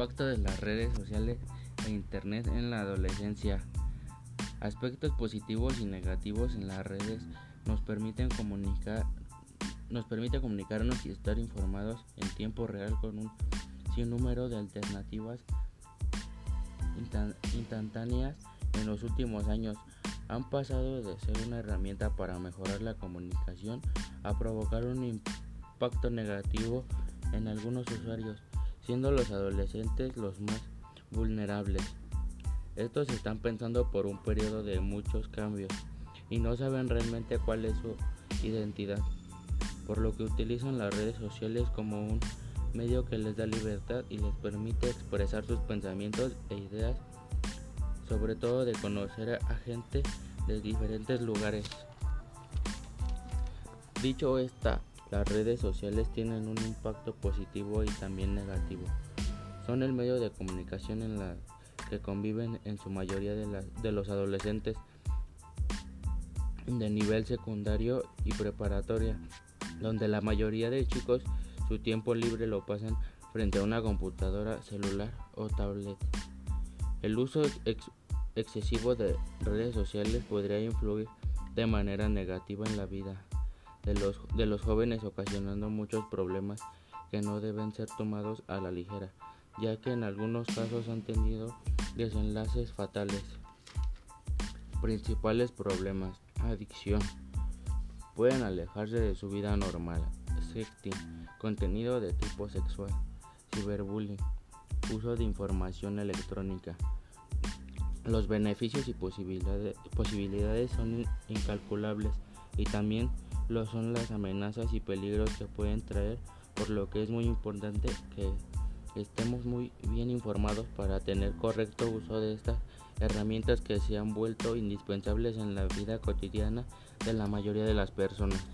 Impacto de las redes sociales e Internet en la adolescencia. Aspectos positivos y negativos en las redes nos permiten comunicar nos permite comunicarnos y estar informados en tiempo real con un sinnúmero de alternativas instantáneas en los últimos años han pasado de ser una herramienta para mejorar la comunicación a provocar un impacto negativo en algunos usuarios, siendo los adolescentes los más vulnerables. Estos están pensando por un periodo de muchos cambios y no saben realmente cuál es su identidad, por lo que utilizan las redes sociales como un medio que les da libertad y les permite expresar sus pensamientos e ideas, sobre todo de conocer a gente de diferentes lugares. Dicho está, las redes sociales tienen un impacto positivo y también negativo. Son el medio de comunicación en la que conviven en su mayoría de, los adolescentes de nivel secundario y preparatoria, donde la mayoría de chicos su tiempo libre lo pasan frente a una computadora, celular o tablet. El uso excesivo de redes sociales podría influir de manera negativa en la vida de los, de los jóvenes ocasionando muchos problemas que no deben ser tomados a la ligera, ya que en algunos casos han tenido desenlaces fatales. Principales problemas. Adicción. Pueden alejarse de su vida normal, sexting, contenido de tipo sexual, ciberbullying, uso de información electrónica. Los beneficios y posibilidades, posibilidades son incalculables y también lo son las amenazas y peligros que pueden traer, por lo que es muy importante que estemos muy bien informados para tener correcto uso de estas herramientas que se han vuelto indispensables en la vida cotidiana de la mayoría de las personas.